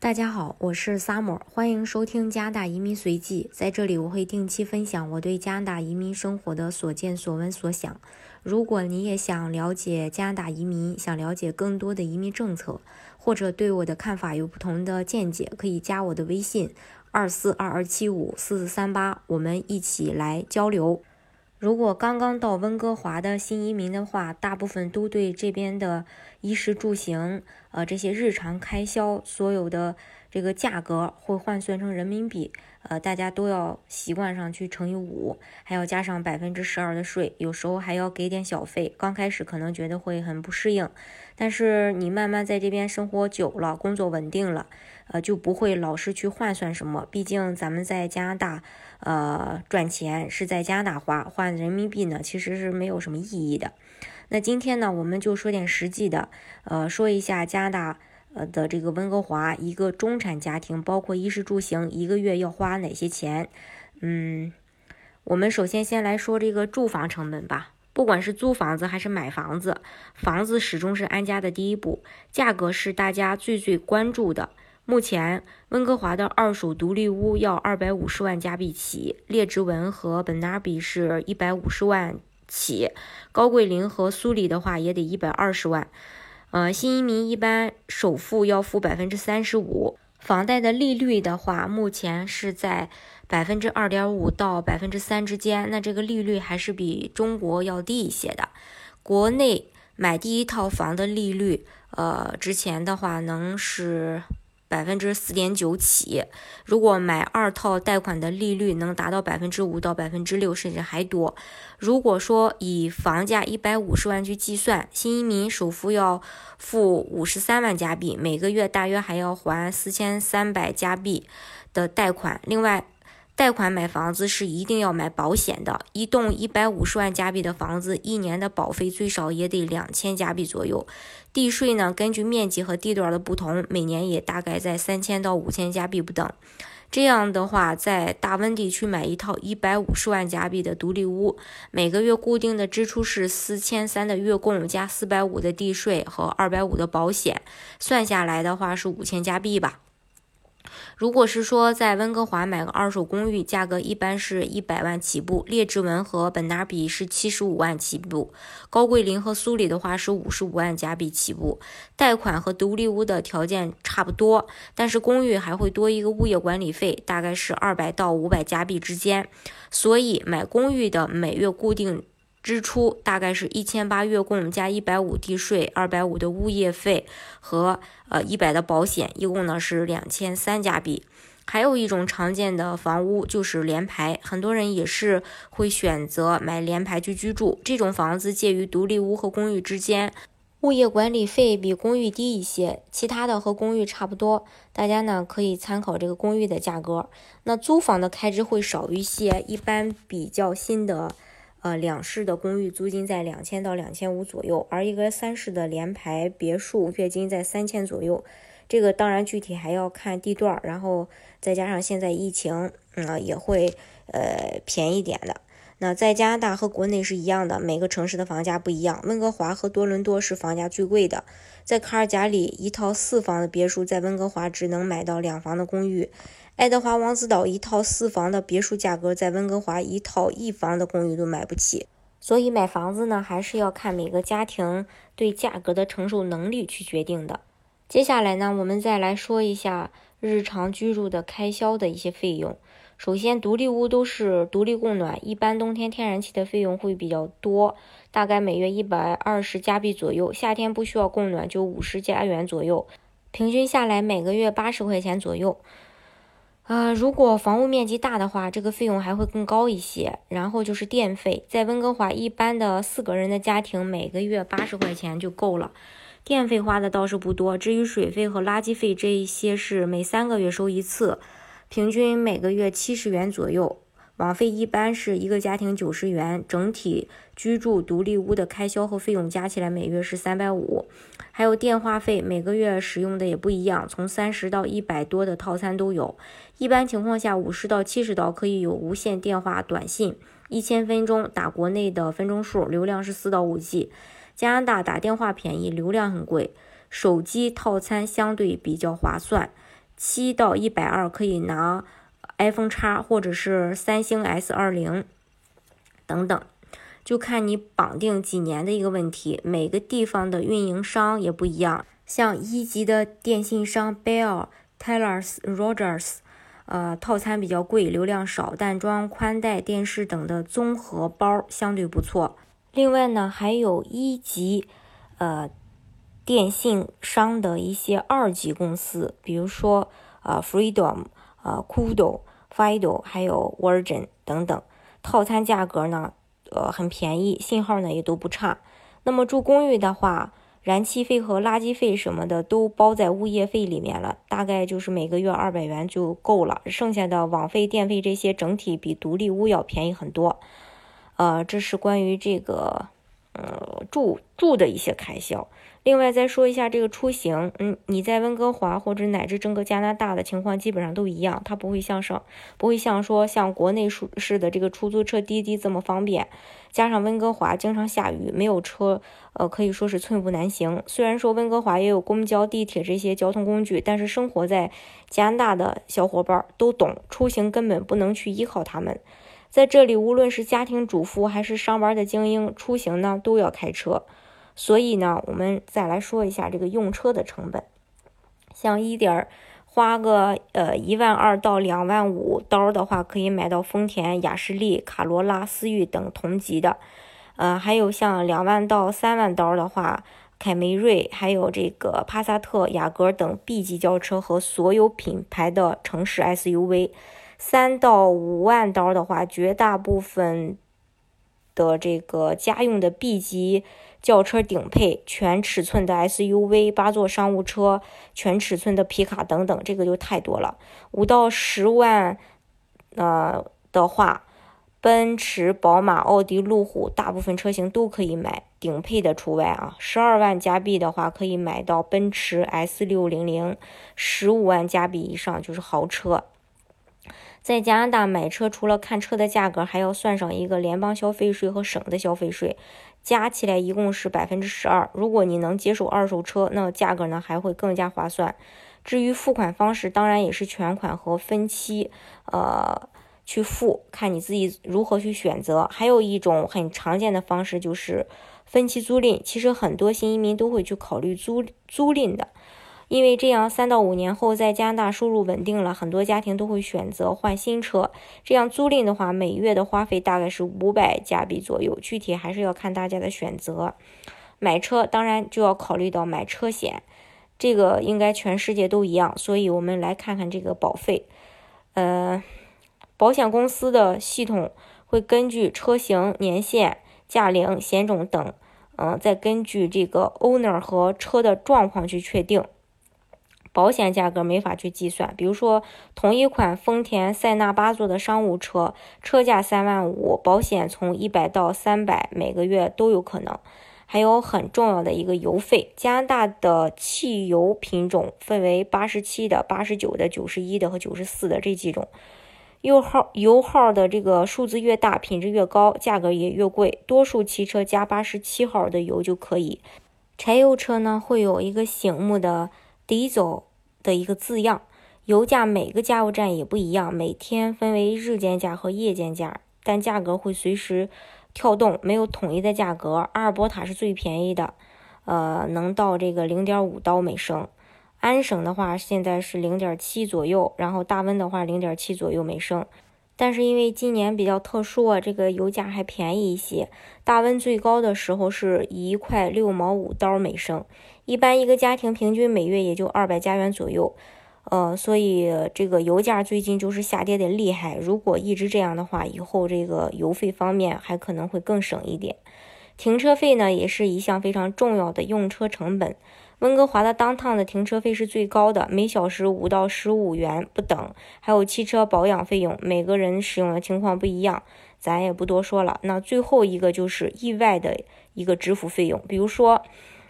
大家好，我是 Summer，欢迎收听加拿大移民随记。在这里，我会定期分享我对加拿大移民生活的所见所闻所想。如果你也想了解加拿大移民，想了解更多的移民政策，或者对我的看法有不同的见解，可以加我的微信二四二二七五四四三八，我们一起来交流。如果刚刚到温哥华的新移民的话，大部分都对这边的衣食住行，呃，这些日常开销，所有的这个价格会换算成人民币，呃，大家都要习惯上去乘以五，还要加上百分之十二的税，有时候还要给点小费。刚开始可能觉得会很不适应，但是你慢慢在这边生活久了，工作稳定了，呃，就不会老是去换算什么。毕竟咱们在加拿大。呃，赚钱是在加拿大花，换人民币呢，其实是没有什么意义的。那今天呢，我们就说点实际的，呃，说一下加拿大呃的这个温哥华一个中产家庭，包括衣食住行，一个月要花哪些钱？嗯，我们首先先来说这个住房成本吧。不管是租房子还是买房子，房子始终是安家的第一步，价格是大家最最关注的。目前，温哥华的二手独立屋要二百五十万加币起，列治文和本纳比是一百五十万起，高贵林和苏里的话也得一百二十万。呃，新移民一般首付要付百分之三十五，房贷的利率的话，目前是在百分之二点五到百分之三之间，那这个利率还是比中国要低一些的。国内买第一套房的利率，呃，之前的话能是。百分之四点九起，如果买二套贷款的利率能达到百分之五到百分之六，甚至还多。如果说以房价一百五十万去计算，新移民首付要付五十三万加币，每个月大约还要还四千三百加币的贷款。另外，贷款买房子是一定要买保险的，一栋一百五十万加币的房子，一年的保费最少也得两千加币左右。地税呢，根据面积和地段的不同，每年也大概在三千到五千加币不等。这样的话，在大温地区买一套一百五十万加币的独立屋，每个月固定的支出是四千三的月供加四百五的地税和二百五的保险，算下来的话是五千加币吧。如果是说在温哥华买个二手公寓，价格一般是一百万起步；列治文和本拿比是七十五万起步；高贵林和苏里的话是五十五万加币起步。贷款和独立屋的条件差不多，但是公寓还会多一个物业管理费，大概是二百到五百加币之间。所以买公寓的每月固定。支出大概是一千八月供加一百五地税，二百五的物业费和呃一百的保险，一共呢是两千三加币。还有一种常见的房屋就是联排，很多人也是会选择买联排去居住。这种房子介于独立屋和公寓之间，物业管理费比公寓低一些，其他的和公寓差不多。大家呢可以参考这个公寓的价格。那租房的开支会少一些，一般比较新的。呃，两室的公寓租金在两千到两千五左右，而一个三室的联排别墅月金在三千左右。这个当然具体还要看地段，然后再加上现在疫情，嗯，也会呃便宜点的。那在加拿大和国内是一样的，每个城市的房价不一样。温哥华和多伦多是房价最贵的，在卡尔加里，一套四房的别墅在温哥华只能买到两房的公寓。爱德华王子岛一套四房的别墅价格，在温哥华一套一房的公寓都买不起。所以买房子呢，还是要看每个家庭对价格的承受能力去决定的。接下来呢，我们再来说一下日常居住的开销的一些费用。首先，独立屋都是独立供暖，一般冬天天然气的费用会比较多，大概每月一百二十加币左右。夏天不需要供暖，就五十加元左右，平均下来每个月八十块钱左右。呃，如果房屋面积大的话，这个费用还会更高一些。然后就是电费，在温哥华，一般的四个人的家庭每个月八十块钱就够了，电费花的倒是不多。至于水费和垃圾费这一些是每三个月收一次，平均每个月七十元左右。网费一般是一个家庭九十元，整体居住独立屋的开销和费用加起来每月是三百五，还有电话费，每个月使用的也不一样，从三十到一百多的套餐都有。一般情况下，五十到七十刀可以有无线电话、短信，一千分钟打国内的分钟数，流量是四到五 G。加拿大打电话便宜，流量很贵，手机套餐相对比较划算。七到一百二可以拿 iPhone 叉或者是三星 S 二零等等，就看你绑定几年的一个问题。每个地方的运营商也不一样，像一级的电信商 Bell、Telus、Rogers，呃，套餐比较贵，流量少，但装宽带、电视等的综合包相对不错。另外呢，还有一级，呃。电信商的一些二级公司，比如说呃，Freedom、呃，Kudo、Fido，还有 Virgin 等等，套餐价格呢，呃，很便宜，信号呢也都不差。那么住公寓的话，燃气费和垃圾费什么的都包在物业费里面了，大概就是每个月二百元就够了，剩下的网费、电费这些整体比独立屋要便宜很多。呃，这是关于这个呃住住的一些开销。另外再说一下这个出行，嗯，你在温哥华或者乃至整个加拿大的情况基本上都一样，它不会像上，不会像说像国内市的这个出租车滴滴这么方便。加上温哥华经常下雨，没有车，呃，可以说是寸步难行。虽然说温哥华也有公交、地铁这些交通工具，但是生活在加拿大的小伙伴都懂，出行根本不能去依靠他们。在这里，无论是家庭主妇还是上班的精英，出行呢都要开车。所以呢，我们再来说一下这个用车的成本，像一点花个呃一万二到两万五刀的话，可以买到丰田、雅士利、卡罗拉、思域等同级的，呃，还有像两万到三万刀的话，凯美瑞，还有这个帕萨特、雅阁等 B 级轿车和所有品牌的城市 SUV，三到五万刀的话，绝大部分的这个家用的 B 级。轿车顶配全尺寸的 SUV、八座商务车、全尺寸的皮卡等等，这个就太多了。五到十万，呃的话，奔驰、宝马、奥迪、路虎大部分车型都可以买，顶配的除外啊。十二万加币的话，可以买到奔驰 S 六零零；十五万加币以上就是豪车。在加拿大买车，除了看车的价格，还要算上一个联邦消费税和省的消费税。加起来一共是百分之十二。如果你能接受二手车，那价格呢还会更加划算。至于付款方式，当然也是全款和分期，呃，去付，看你自己如何去选择。还有一种很常见的方式就是分期租赁，其实很多新移民都会去考虑租租赁的。因为这样，三到五年后在加拿大收入稳定了，很多家庭都会选择换新车。这样租赁的话，每月的花费大概是五百加币左右，具体还是要看大家的选择。买车当然就要考虑到买车险，这个应该全世界都一样。所以我们来看看这个保费。呃，保险公司的系统会根据车型、年限、驾龄、险种等，嗯，再根据这个 owner 和车的状况去确定。保险价格没法去计算，比如说同一款丰田塞纳八座的商务车，车价三万五，保险从一百到三百，每个月都有可能。还有很重要的一个油费，加拿大的汽油品种分为八十七的、八十九的、九十一的和九十四的这几种，油耗油耗的这个数字越大，品质越高，价格也越贵。多数汽车加八十七号的油就可以，柴油车呢会有一个醒目的低走。的一个字样，油价每个加油站也不一样，每天分为日间价和夜间价，但价格会随时跳动，没有统一的价格。阿尔伯塔是最便宜的，呃，能到这个零点五刀每升。安省的话现在是零点七左右，然后大温的话零点七左右每升。但是因为今年比较特殊啊，这个油价还便宜一些。大温最高的时候是一块六毛五刀每升，一般一个家庭平均每月也就二百加元左右。呃，所以这个油价最近就是下跌的厉害。如果一直这样的话，以后这个油费方面还可能会更省一点。停车费呢，也是一项非常重要的用车成本。温哥华的当趟的停车费是最高的，每小时五到十五元不等，还有汽车保养费用，每个人使用的情况不一样，咱也不多说了。那最后一个就是意外的一个支付费用，比如说，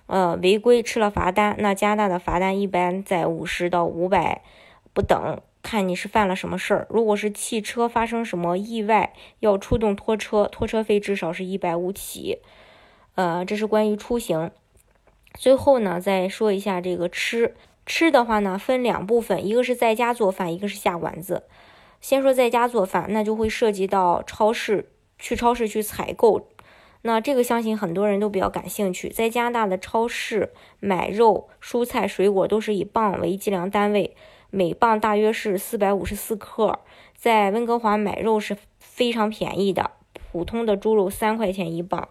呃，违规吃了罚单，那加拿大的罚单一般在五十到五百不等，看你是犯了什么事儿。如果是汽车发生什么意外要出动拖车，拖车费至少是一百五起。呃，这是关于出行。最后呢，再说一下这个吃吃的话呢，分两部分，一个是在家做饭，一个是下馆子。先说在家做饭，那就会涉及到超市，去超市去采购。那这个相信很多人都比较感兴趣。在加拿大的超市买肉、蔬菜、水果都是以磅为计量单位，每磅大约是四百五十四克。在温哥华买肉是非常便宜的，普通的猪肉三块钱一磅。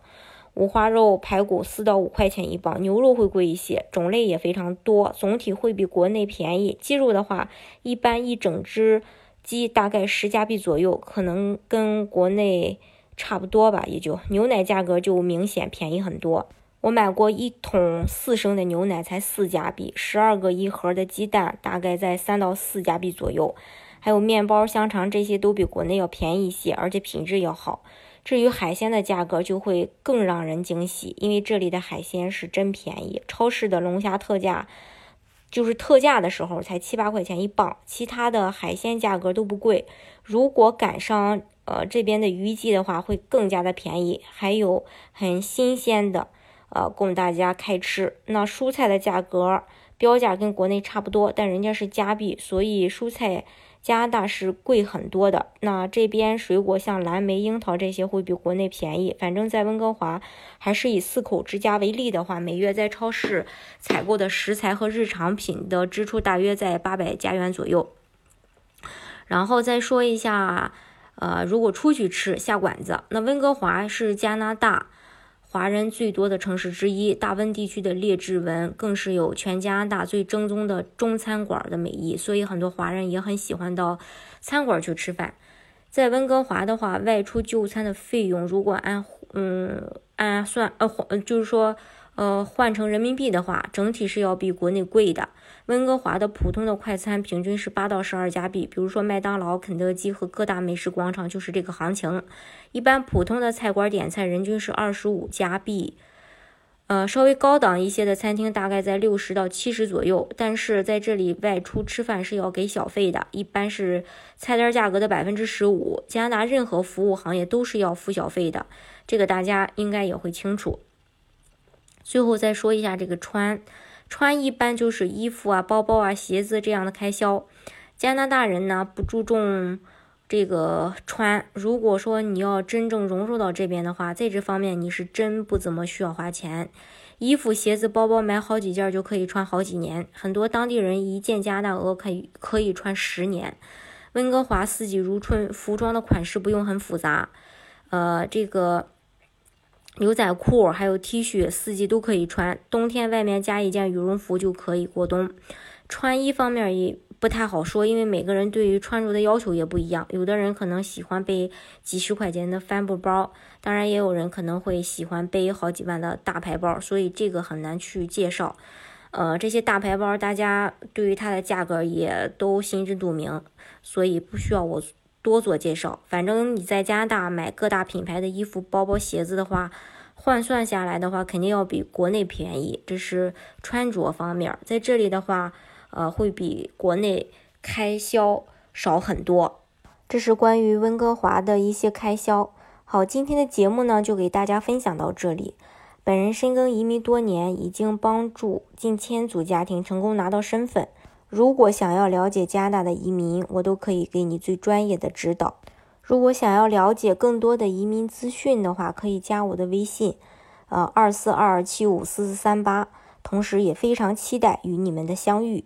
五花肉、排骨四到五块钱一磅，牛肉会贵一些，种类也非常多，总体会比国内便宜。鸡肉的话，一般一整只鸡大概十加币左右，可能跟国内差不多吧，也就。牛奶价格就明显便宜很多，我买过一桶四升的牛奶才四加币，十二个一盒的鸡蛋大概在三到四加币左右，还有面包、香肠这些都比国内要便宜一些，而且品质要好。至于海鲜的价格就会更让人惊喜，因为这里的海鲜是真便宜。超市的龙虾特价，就是特价的时候才七八块钱一磅，其他的海鲜价格都不贵。如果赶上呃这边的渔季的话，会更加的便宜，还有很新鲜的呃供大家开吃。那蔬菜的价格标价跟国内差不多，但人家是加币，所以蔬菜。加拿大是贵很多的，那这边水果像蓝莓、樱桃这些会比国内便宜。反正，在温哥华，还是以四口之家为例的话，每月在超市采购的食材和日常品的支出大约在八百加元左右。然后再说一下，呃，如果出去吃下馆子，那温哥华是加拿大。华人最多的城市之一，大温地区的列治文更是有全加拿大最正宗的中餐馆的美誉，所以很多华人也很喜欢到餐馆去吃饭。在温哥华的话，外出就餐的费用如果按嗯按算呃就是说。呃，换成人民币的话，整体是要比国内贵的。温哥华的普通的快餐平均是八到十二加币，比如说麦当劳、肯德基和各大美食广场就是这个行情。一般普通的菜馆点菜人均是二十五加币，呃，稍微高档一些的餐厅大概在六十到七十左右。但是在这里外出吃饭是要给小费的，一般是菜单价格的百分之十五。加拿大任何服务行业都是要付小费的，这个大家应该也会清楚。最后再说一下这个穿，穿一般就是衣服啊、包包啊、鞋子这样的开销。加拿大人呢不注重这个穿，如果说你要真正融入到这边的话，在这方面你是真不怎么需要花钱。衣服、鞋子、包包买好几件就可以穿好几年，很多当地人一件加拿大鹅可以可以穿十年。温哥华四季如春，服装的款式不用很复杂，呃，这个。牛仔裤还有 T 恤，四季都可以穿。冬天外面加一件羽绒服就可以过冬。穿衣方面也不太好说，因为每个人对于穿着的要求也不一样。有的人可能喜欢背几十块钱的帆布包，当然也有人可能会喜欢背好几万的大牌包，所以这个很难去介绍。呃，这些大牌包大家对于它的价格也都心知肚明，所以不需要我。多做介绍，反正你在加拿大买各大品牌的衣服、包包、鞋子的话，换算下来的话，肯定要比国内便宜。这是穿着方面，在这里的话，呃，会比国内开销少很多。这是关于温哥华的一些开销。好，今天的节目呢，就给大家分享到这里。本人深耕移民多年，已经帮助近千组家庭成功拿到身份。如果想要了解加拿大的移民，我都可以给你最专业的指导。如果想要了解更多的移民资讯的话，可以加我的微信，呃，二四二二七五四四三八。同时也非常期待与你们的相遇。